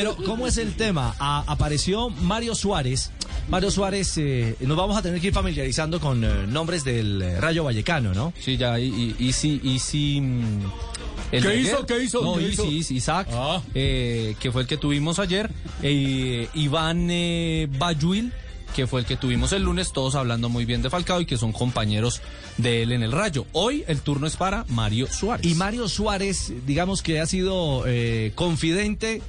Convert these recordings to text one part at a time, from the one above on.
Pero, ¿cómo es el tema? apareció Mario Suárez. Mario Suárez, eh, nos vamos a tener que ir familiarizando con eh, nombres del eh, Rayo Vallecano, ¿no? Sí, ya, y, y, sí, y sí. Mm, ¿Qué hizo? ¿Qué hizo? No, ¿Qué Isaac, ah. que fue el que tuvimos ayer. Iván Bayuil que fue el que tuvimos el lunes, todos hablando muy bien de Falcao y que son compañeros de él en el Rayo. Hoy el turno es para Mario Suárez. Y Mario Suárez, digamos que ha sido eh, confidente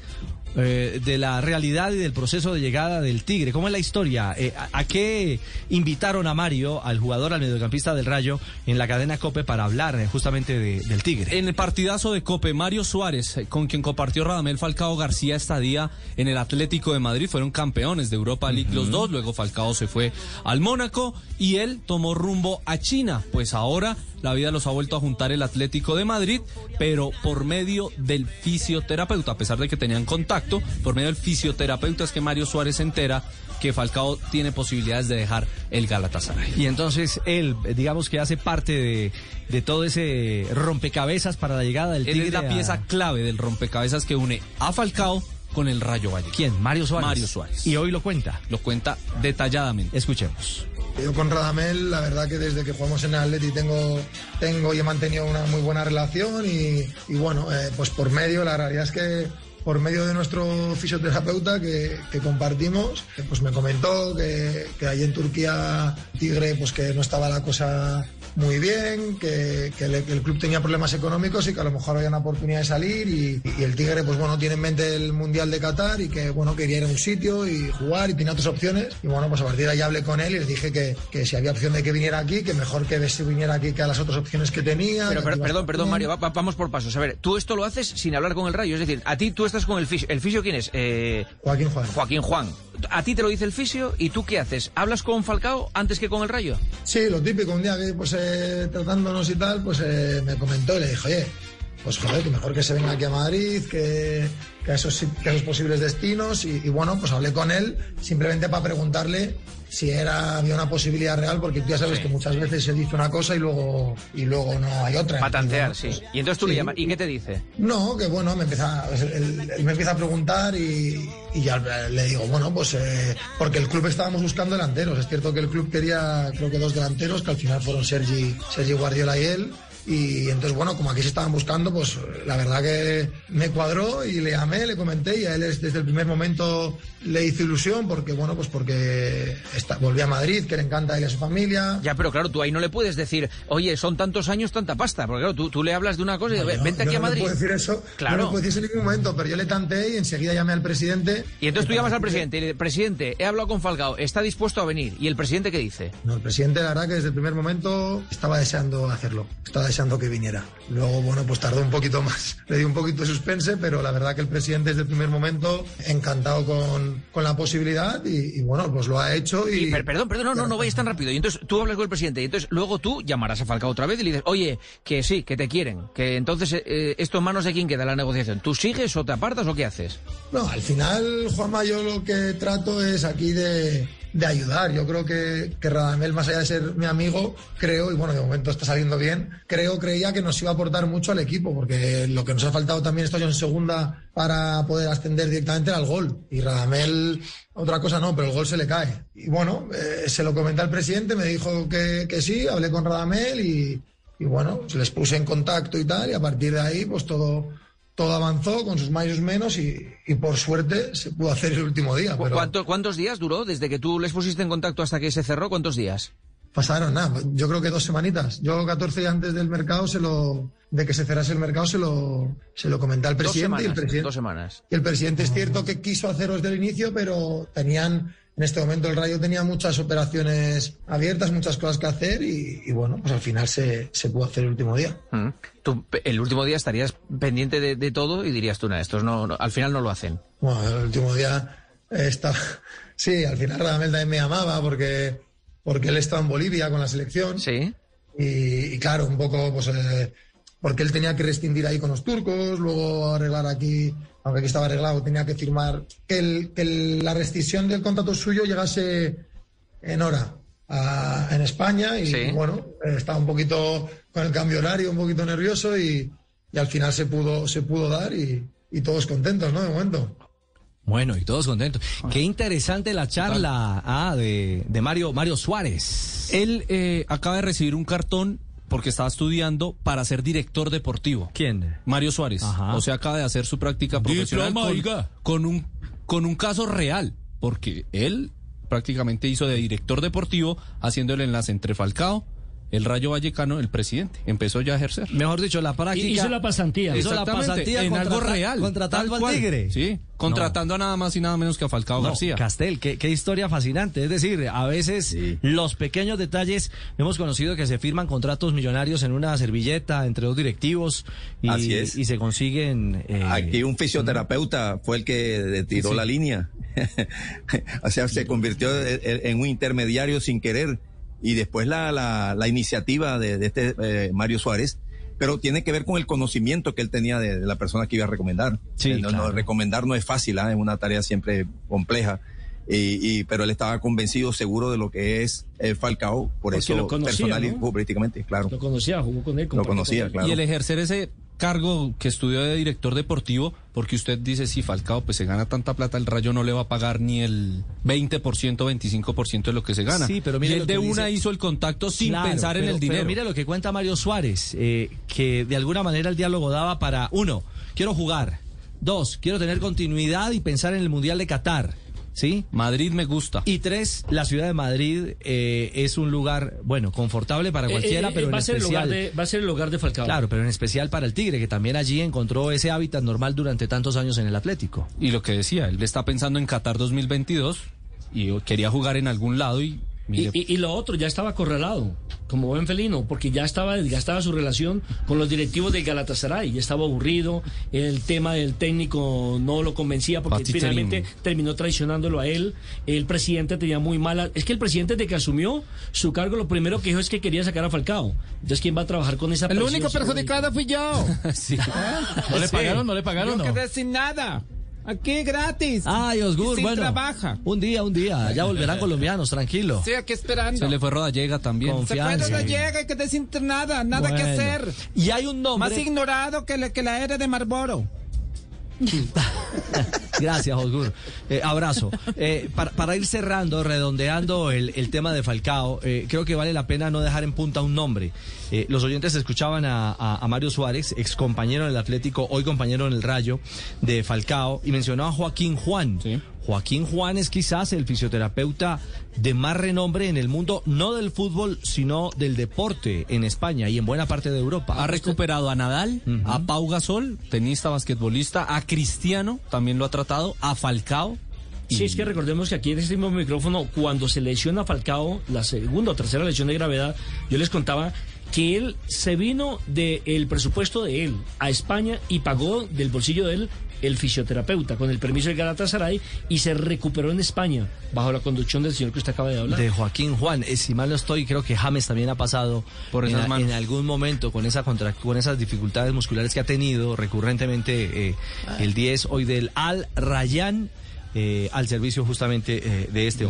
eh, de la realidad y del proceso de llegada del Tigre. ¿Cómo es la historia? Eh, a, qué invitaron a Mario, al jugador, al mediocampista del Rayo, en la cadena Cope para hablar eh, justamente del Tigre? En el partidazo de Cope, Mario Suárez, con quien compartió Radamel Falcao García estadía en el Atlético de Madrid, fueron campeones de Europa League los dos, luego Falcao se fue al Mónaco y él tomó rumbo a China, pues ahora la vida los ha vuelto a juntar el Atlético de Madrid, pero por medio del fisioterapeuta, a pesar de que tenían contacto, por medio del fisioterapeuta es que Mario Suárez se entera que Falcao tiene posibilidades de dejar el Galatasaray. Y entonces él, digamos que hace parte de, todo ese rompecabezas para la llegada del Tigre. Él es la pieza clave del rompecabezas que une a Falcao con el Rayo Valle. ¿Quién? Mario Suárez. Mario Suárez. Y hoy lo cuenta. Lo cuenta detalladamente. Escuchemos. Yo con Radamel, la verdad que desde que jugamos en el Atleti tengo, tengo y he mantenido una muy buena relación y, bueno, eh, pues por medio, la realidad es que por medio de nuestro fisioterapeuta que, compartimos, pues me comentó que, que ahí en Turquía Tigre pues que no estaba la cosa muy bien, que, el, club tenía problemas económicos y que a lo mejor había una oportunidad de salir y, el Tigre pues bueno tiene en mente el Mundial de Qatar y que bueno quería ir a un sitio y jugar y tenía otras opciones y bueno pues a partir de ahí hablé con él y le dije que, que si había opción de que viniera aquí, que mejor que viniera aquí que a las otras opciones que tenía. Pero, perdón, perdón Mario, vamos por pasos. A ver, tú esto lo haces sin hablar con el Rayo, es decir, a ti tú estás con el fisio. ¿El fisio quién es? Eh, Joaquín Juan. Joaquín Juan. A ti te lo dice el fisio y tú qué haces? ¿Hablas con Falcao antes que con el Rayo? Sí, lo típico, un día que pues eh, tratándonos y tal, pues eh, me comentó y le dije, oye, pues joder, que mejor que se venga aquí a Madrid, que, que a, esos, que esos posibles destinos. Y, y, bueno, pues hablé con él simplemente para preguntarle si era había una posibilidad real, porque tú ya sabes que muchas veces se dice una cosa y luego y luego no hay otra. Patantear, sí. y entonces tú le llamas, ¿y qué te dice? No, que bueno, me empieza, él, me empieza a preguntar y, y, ya le digo, bueno, pues eh, porque el club estábamos buscando delanteros. Es cierto que el club quería, creo que dos delanteros, que al final fueron Sergi, Sergi Guardiola y él. Y entonces, bueno, como aquí se estaban buscando, pues la verdad que me cuadró y le llamé, le comenté y a él desde el primer momento le hizo ilusión porque, bueno, pues porque está, volví a Madrid, que le encanta a él y a su familia. Ya, pero claro, tú ahí no le puedes decir, oye, son tantos años, tanta pasta, porque claro, tú, tú le hablas de una cosa y dices, vente aquí a Madrid. No puedo decir eso, claro. no lo puedo decir en ningún momento, pero yo le tanteé y enseguida llamé al presidente. Y entonces tú llamas al presidente y le presidente, he hablado con Falcao, está dispuesto a venir. ¿Y el presidente qué dice? No, el presidente, la verdad que desde el primer momento estaba deseando hacerlo, estaba deseando que viniera. Luego, bueno, pues tardó un poquito más. Le di un poquito de suspense, pero la verdad que el presidente desde el primer momento encantado con, con la posibilidad y, bueno, pues lo ha hecho y... perdón, perdón, no, no, no vayas tan rápido. Y entonces tú hablas con el presidente y entonces luego tú llamarás a Falcao otra vez y le dices, oye, que sí, que te quieren, que entonces eh, esto en manos de quién queda la negociación. ¿Tú sigues o te apartas o qué haces? No, al final, Juanma, yo lo que trato es aquí de de ayudar. Yo creo que, que Radamel, más allá de ser mi amigo, creo, y bueno, de momento está saliendo bien, creo, creía que nos iba a aportar mucho al equipo, porque lo que nos ha faltado también estoy en segunda para poder ascender directamente al gol. Y Radamel, otra cosa no, pero el gol se le cae. Y bueno, eh, se lo comenté al presidente, me dijo que, que sí, hablé con Radamel y, y bueno, se les puse en contacto y tal, y a partir de ahí, pues todo todo avanzó con sus sus menos y, por suerte se pudo hacer el último día. ¿Cuántos días duró desde que tú les pusiste en contacto hasta que se cerró? ¿Cuántos días? Pasaron nada, yo creo que dos semanitas. Yo 14 días antes del mercado se lo de que se cerrase el mercado se lo se lo comenté al presidente y el presidente dos semanas. Y el presidente es cierto que quiso hacerlo desde el inicio, pero tenían en este momento el Rayo tenía muchas operaciones abiertas, muchas cosas que hacer y, bueno, pues al final se, se, pudo hacer el último día. Mm. Tú, el último día estarías pendiente de, todo y dirías tú, nada, estos no, al final no lo hacen. Bueno, el último día estaba... Sí, al final Radamel también me llamaba porque, porque él estaba en Bolivia con la selección. Sí. Y, claro, un poco, pues... Eh, porque él tenía que rescindir ahí con los turcos, luego arreglar aquí aunque aquí estaba arreglado, tenía que firmar que, la rescisión del contrato suyo llegase en hora en España y bueno, estaba un poquito con el cambio horario, un poquito nervioso y, al final se pudo, se pudo dar y, todos contentos, ¿no? De momento. Bueno, y todos contentos. Qué interesante la charla ah, de, de Mario, Mario Suárez. Él eh, acaba de recibir un cartón porque estaba estudiando para ser director deportivo. ¿Quién? Mario Suárez. Ajá. O sea, acaba de hacer su práctica profesional con, con un con un caso real, porque él prácticamente hizo de director deportivo haciendo el enlace entre Falcao, el Rayo Vallecano, el presidente. Empezó ya a ejercer. Mejor dicho, la práctica. Hizo la pasantía. Hizo la Exactamente, pasantía en algo real. contratando al. Tigre. Sí, contratando a nada más y nada menos que a Falcao No, García. Castel, qué, qué historia fascinante. Es decir, a veces los pequeños detalles, hemos conocido que se firman contratos millonarios en una servilleta entre dos directivos y, Así es. y se consiguen... eh, Aquí un fisioterapeuta fue el que tiró Sí. la línea. o sea, se convirtió en en un intermediario sin querer. Y después la, la, la iniciativa de, de este eh, Mario Suárez, pero tiene que ver con el conocimiento que él tenía de, de la persona que iba a recomendar. Sí, Eh, no, recomendar no es fácil, ¿ah? es una tarea siempre compleja. Y, y- pero él estaba convencido, seguro de lo que es eh, Falcao, por Porque eso lo conocía, personal y políticamente, claro. Lo conocía, jugó con él. Lo conocía, con él. claro. Y el ejercer ese cargo que estudió de director deportivo, porque usted dice, si Falcao pues se gana tanta plata, el Rayo no le va a pagar ni el 20%, 25% de lo que se gana. Sí, pero mire y él de una dice- hizo el contacto sin Claro, pensar en el dinero. Pero mire lo que cuenta Mario Suárez, eh, que de alguna manera el diálogo daba para, uno, quiero jugar, dos, quiero tener continuidad y pensar en el Mundial de Qatar, ¿sí? Madrid me gusta. Y tres, la ciudad de Madrid eh, es un lugar, bueno, confortable para Eh, cualquiera, eh, pero va, en a ser el especial... hogar de, va a ser el hogar de Falcao. Claro, pero en especial para el Tigre, que también allí encontró ese hábitat normal durante tantos años en el Atlético. Y lo que decía, él está pensando en Qatar 2022 y quería jugar en algún lado y Y, mire, y- y lo otro, ya estaba acorralado, como buen felino, porque ya estaba desgastada su relación con los directivos del Galatasaray, ya estaba aburrido, el tema del técnico no lo convencía porque Pati finalmente terminó traicionándolo a él, el presidente tenía muy mala, es que el presidente desde que asumió su cargo lo primero que dijo es que quería sacar a Falcao, entonces ¿quién va a trabajar con esa El presión único perjudicado fui yo. sí. ¿No le pagaron? ¿No le pagaron? Yo No. quedé sin nada. Aquí gratis. Ay, Osgur, Y sin bueno. trabaja. Un día, un día. Ya volverán colombianos, tranquilo. Estoy aquí esperando. se le fue Rodallega también. Con- Se fue confianza. no llega y quedé sin nada, nada que Bueno. hacer. Y hay un nombre. Más ignorado que la, que la era de Marlboro. Gracias, Osgur. Eh, abrazo. Eh, para, ir cerrando, redondeando el, el tema de Falcao, eh, creo que vale la pena no dejar en punta un nombre. Eh, los oyentes escuchaban a, Mario Suárez, ex compañero en el Atlético, hoy compañero en el Rayo de Falcao, y mencionaba a Joaquín Juan. Joaquín Juan es quizás el fisioterapeuta de más renombre en el mundo, no del fútbol, sino del deporte en España y en buena parte de Europa. Ha recuperado a Nadal, a Pau Gasol, tenista, basquetbolista, a Cristiano, también lo ha tratado, a Falcao. Sí, es que recordemos que aquí en este mismo micrófono, cuando se lesiona Falcao, la segunda o tercera lesión de gravedad, yo les contaba que él se vino del presupuesto de él a España y pagó del bolsillo de él el fisioterapeuta con el permiso del Galatasaray y se recuperó en España bajo la conducción del señor que usted acaba de hablar. de Joaquín Juan. Eh, si mal no estoy, creo que James también ha pasado Por en, esas a- manos. en algún momento con esa contra- con esas dificultades musculares que ha tenido recurrentemente eh, el 10 hoy del Al Rayyan eh, al servicio justamente eh, de este hombre.